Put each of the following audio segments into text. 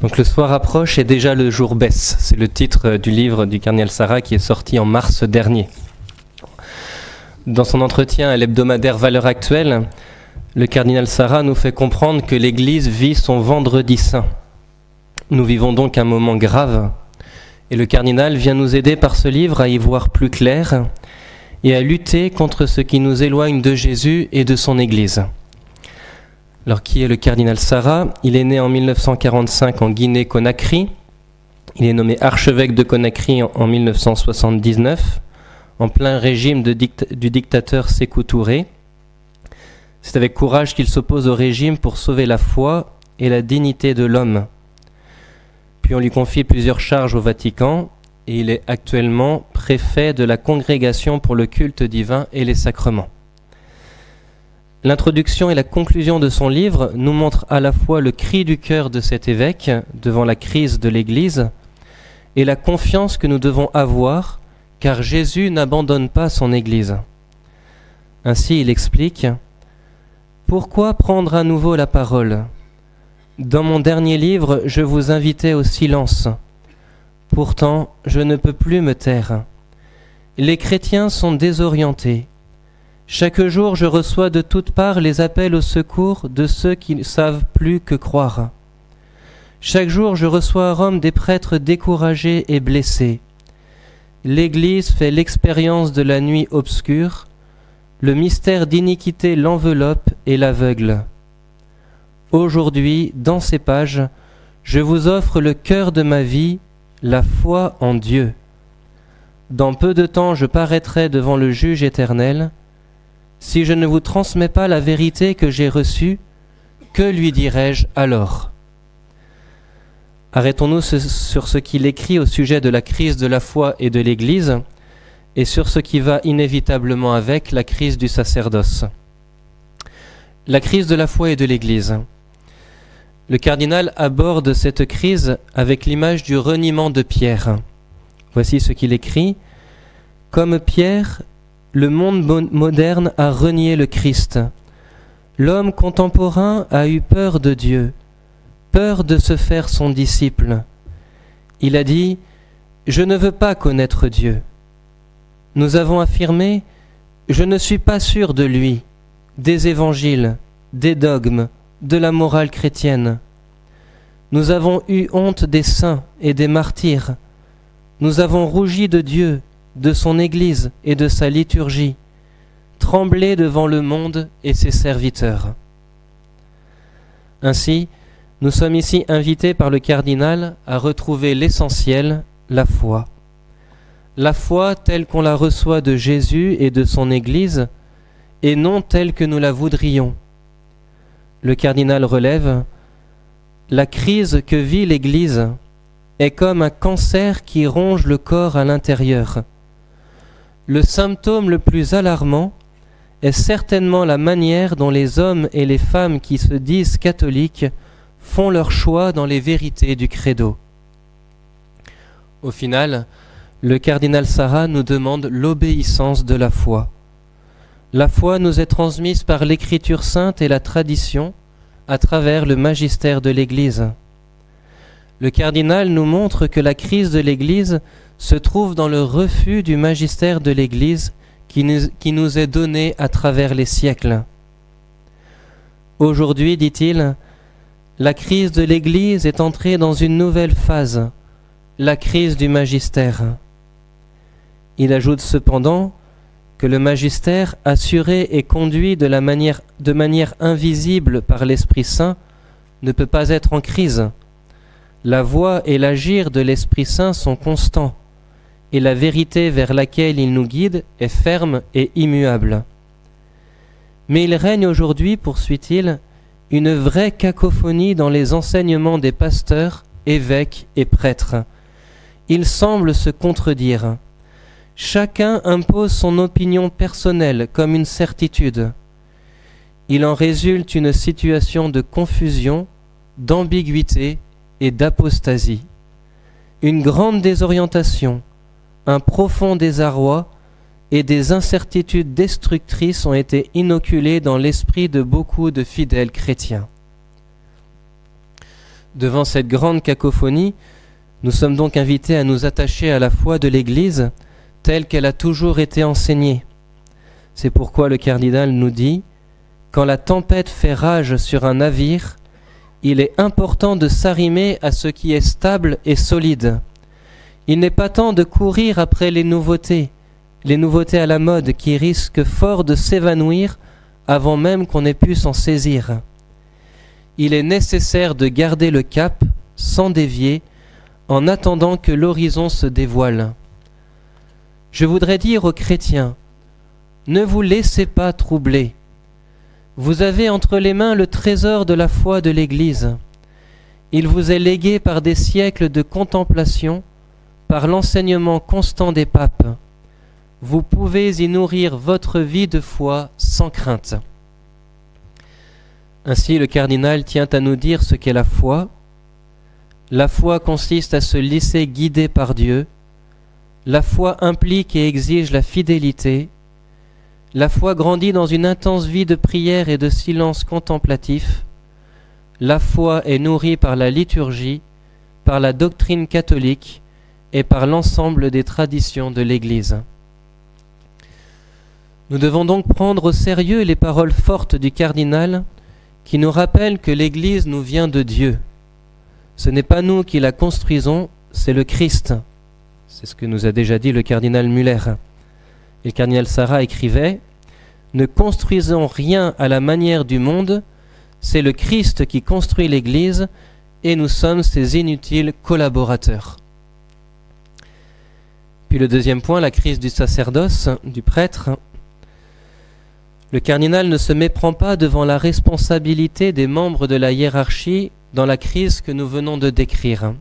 Donc le soir approche et déjà le jour baisse. C'est le titre du livre du cardinal Sarah qui est sorti en mars dernier. Dans son entretien à l'hebdomadaire Valeurs actuelles, le cardinal Sarah nous fait comprendre que l'Église vit son vendredi saint. Nous vivons donc un moment grave et le cardinal vient nous aider par ce livre à y voir plus clair et à lutter contre ce qui nous éloigne de Jésus et de son Église. Alors, qui est le cardinal Sarah? Il est né en 1945 en Guinée-Conakry. Il est nommé archevêque de Conakry en, 1979, en plein régime du dictateur Sékou Touré. C'est avec courage qu'il s'oppose au régime pour sauver la foi et la dignité de l'homme. Puis on lui confie plusieurs charges au Vatican et il est actuellement préfet de la Congrégation pour le culte divin et les sacrements. L'introduction et la conclusion de son livre nous montrent à la fois le cri du cœur de cet évêque devant la crise de l'Église et la confiance que nous devons avoir car Jésus n'abandonne pas son Église. Ainsi il explique Pourquoi prendre à nouveau la parole? Dans mon dernier livre, je vous invitais au silence. Pourtant, je ne peux plus me taire. Les chrétiens sont désorientés chaque jour, je reçois de toutes parts les appels au secours de ceux qui ne savent plus que croire. Chaque jour, je reçois à Rome des prêtres découragés et blessés. L'Église fait l'expérience de la nuit obscure, le mystère d'iniquité l'enveloppe et l'aveugle. Aujourd'hui, dans ces pages, je vous offre le cœur de ma vie, la foi en Dieu. Dans peu de temps, je paraîtrai devant le juge éternel, si je ne vous transmets pas la vérité que j'ai reçue, que lui dirai-je alors? Arrêtons-nous sur ce qu'il écrit au sujet de la crise de la foi et de l'Église et sur ce qui va inévitablement avec la crise du sacerdoce. La crise de la foi et de l'Église. Le cardinal aborde cette crise avec l'image du reniement de Pierre. Voici ce qu'il écrit. Comme Pierre, le monde moderne a renié le Christ. L'homme contemporain a eu peur de Dieu, peur de se faire son disciple. Il a dit Je ne veux pas connaître Dieu. Nous avons affirmé Je ne suis pas sûr de lui, des évangiles, des dogmes, de la morale chrétienne. Nous avons eu honte des saints et des martyrs. Nous avons rougi de Dieu de son Église et de sa liturgie, trembler devant le monde et ses serviteurs. Ainsi, nous sommes ici invités par le cardinal à retrouver l'essentiel, la foi. La foi telle qu'on la reçoit de Jésus et de son Église, et non telle que nous la voudrions. Le cardinal relève La crise que vit l'Église est comme un cancer qui ronge le corps à l'intérieur le symptôme le plus alarmant est certainement la manière dont les hommes et les femmes qui se disent catholiques font leur choix dans les vérités du credo. Au final, le cardinal Sarah nous demande l'obéissance de la foi. La foi nous est transmise par l'écriture sainte et la tradition à travers le magistère de l'Église. Le cardinal nous montre que la crise de l'Église se trouve dans le refus du magistère de l'Église qui nous, est donné à travers les siècles. Aujourd'hui, dit-il, la crise de l'Église est entrée dans une nouvelle phase, la crise du magistère. Il ajoute cependant que le magistère, assuré et conduit de manière invisible par l'Esprit Saint, ne peut pas être en crise. La voix et l'agir de l'Esprit Saint sont constants et la vérité vers laquelle il nous guide est ferme et immuable. Mais il règne aujourd'hui, poursuit-il, une vraie cacophonie dans les enseignements des pasteurs, évêques et prêtres. Ils semblent se contredire. Chacun impose son opinion personnelle comme une certitude. Il en résulte une situation de confusion, d'ambiguïté et d'apostasie. Une grande désorientation, un profond désarroi et des incertitudes destructrices ont été inoculées dans l'esprit de beaucoup de fidèles chrétiens. Devant cette grande cacophonie, nous sommes donc invités à nous attacher à la foi de l'Église telle qu'elle a toujours été enseignée. C'est pourquoi le cardinal nous dit Quand la tempête fait rage sur un navire, il est important de s'arrimer à ce qui est stable et solide. Il n'est pas temps de courir après les nouveautés, les nouveautés à la mode qui risquent fort de s'évanouir avant même qu'on ait pu s'en saisir. Il est nécessaire de garder le cap sans dévier en attendant que l'horizon se dévoile. Je voudrais dire aux chrétiens, ne vous laissez pas troubler. Vous avez entre les mains le trésor de la foi de l'Église. Il vous est légué par des siècles de contemplation, par l'enseignement constant des papes. Vous pouvez y nourrir votre vie de foi sans crainte. Ainsi le cardinal tient à nous dire ce qu'est la foi. La foi consiste à se laisser guider par Dieu, la foi implique et exige la fidélité. La foi grandit dans une intense vie de prière et de silence contemplatif. La foi est nourrie par la liturgie, par la doctrine catholique et par l'ensemble des traditions de l'Église. Nous devons donc prendre au sérieux les paroles fortes du cardinal qui nous rappellent que l'Église nous vient de Dieu. Ce n'est pas nous qui la construisons, c'est le Christ. C'est ce que nous a déjà dit le cardinal Muller. Et le cardinal Sarah écrivait Ne construisons rien à la manière du monde, c'est le Christ qui construit l'Église et nous sommes ses inutiles collaborateurs. Puis le deuxième point, la crise du sacerdoce, du prêtre. Le cardinal ne se méprend pas devant la responsabilité des membres de la hiérarchie dans la crise que nous venons de décrire.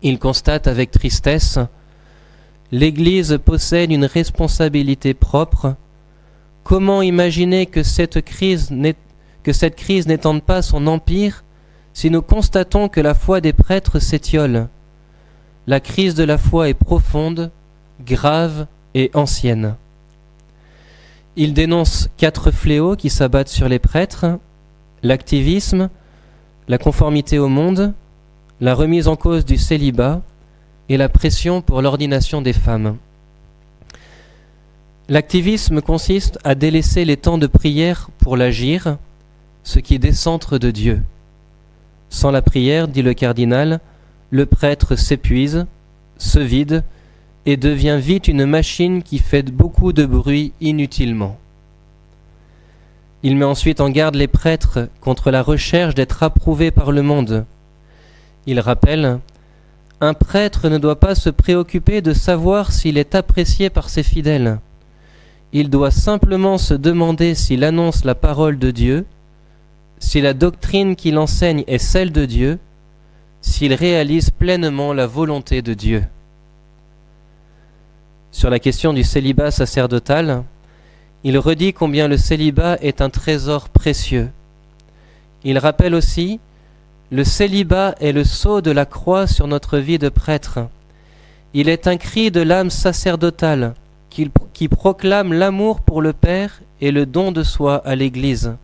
Il constate avec tristesse L'Église possède une responsabilité propre. Comment imaginer que cette crise n'étende pas son empire si nous constatons que la foi des prêtres s'étiole? La crise de la foi est profonde, grave et ancienne. Il dénonce quatre fléaux qui s'abattent sur les prêtres l'activisme, la conformité au monde, la remise en cause du célibat et la pression pour l'ordination des femmes. L'activisme consiste à délaisser les temps de prière pour l'agir, ce qui centres de Dieu. Sans la prière, dit le cardinal, le prêtre s'épuise, se vide et devient vite une machine qui fait beaucoup de bruit inutilement. Il met ensuite en garde les prêtres contre la recherche d'être approuvés par le monde. Il rappelle un prêtre ne doit pas se préoccuper de savoir s'il est apprécié par ses fidèles. Il doit simplement se demander s'il annonce la parole de Dieu, si la doctrine qu'il enseigne est celle de Dieu, s'il réalise pleinement la volonté de Dieu. Sur la question du célibat sacerdotal, il redit combien le célibat est un trésor précieux. Il rappelle aussi le célibat est le sceau de la croix sur notre vie de prêtre. Il est un cri de l'âme sacerdotale qui, proclame l'amour pour le Père et le don de soi à l'Église.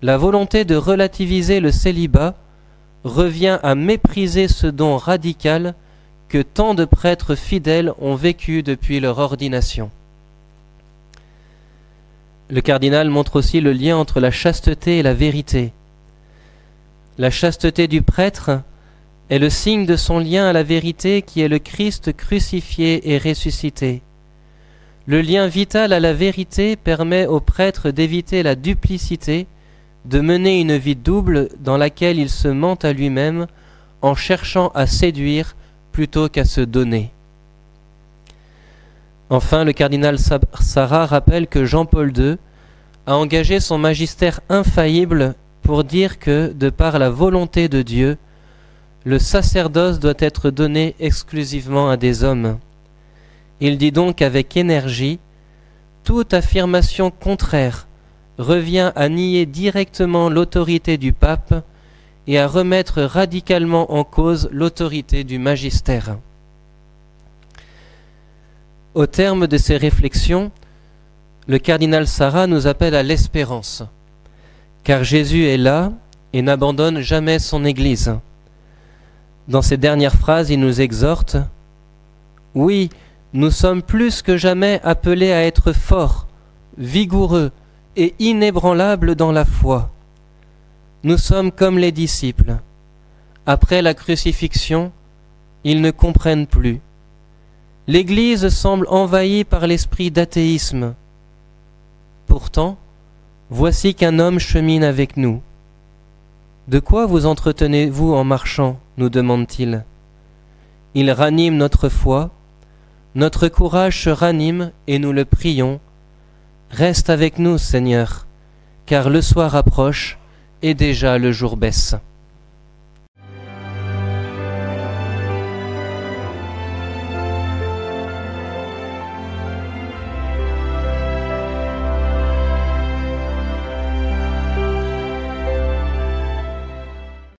La volonté de relativiser le célibat revient à mépriser ce don radical que tant de prêtres fidèles ont vécu depuis leur ordination. Le cardinal montre aussi le lien entre la chasteté et la vérité. La chasteté du prêtre est le signe de son lien à la vérité qui est le Christ crucifié et ressuscité. Le lien vital à la vérité permet au prêtre d'éviter la duplicité, de mener une vie double dans laquelle il se ment à lui-même en cherchant à séduire plutôt qu'à se donner. Enfin, le cardinal Sarah rappelle que Jean-Paul II a engagé son magistère infaillible pour dire que, de par la volonté de Dieu, le sacerdoce doit être donné exclusivement à des hommes. Il dit donc avec énergie, toute affirmation contraire revient à nier directement l'autorité du pape et à remettre radicalement en cause l'autorité du magistère. Au terme de ces réflexions, le cardinal Sarah nous appelle à l'espérance car Jésus est là, et n'abandonne jamais son Église. Dans ces dernières phrases, il nous exhorte Oui, nous sommes plus que jamais appelés à être forts, vigoureux et inébranlables dans la foi. Nous sommes comme les disciples. Après la crucifixion, ils ne comprennent plus. L'Église semble envahie par l'esprit d'athéisme. Pourtant, voici qu'un homme chemine avec nous. De quoi vous entretenez-vous en marchant nous demande-t-il. Il ranime notre foi, notre courage se ranime et nous le prions. Reste avec nous, Seigneur, car le soir approche et déjà le jour baisse.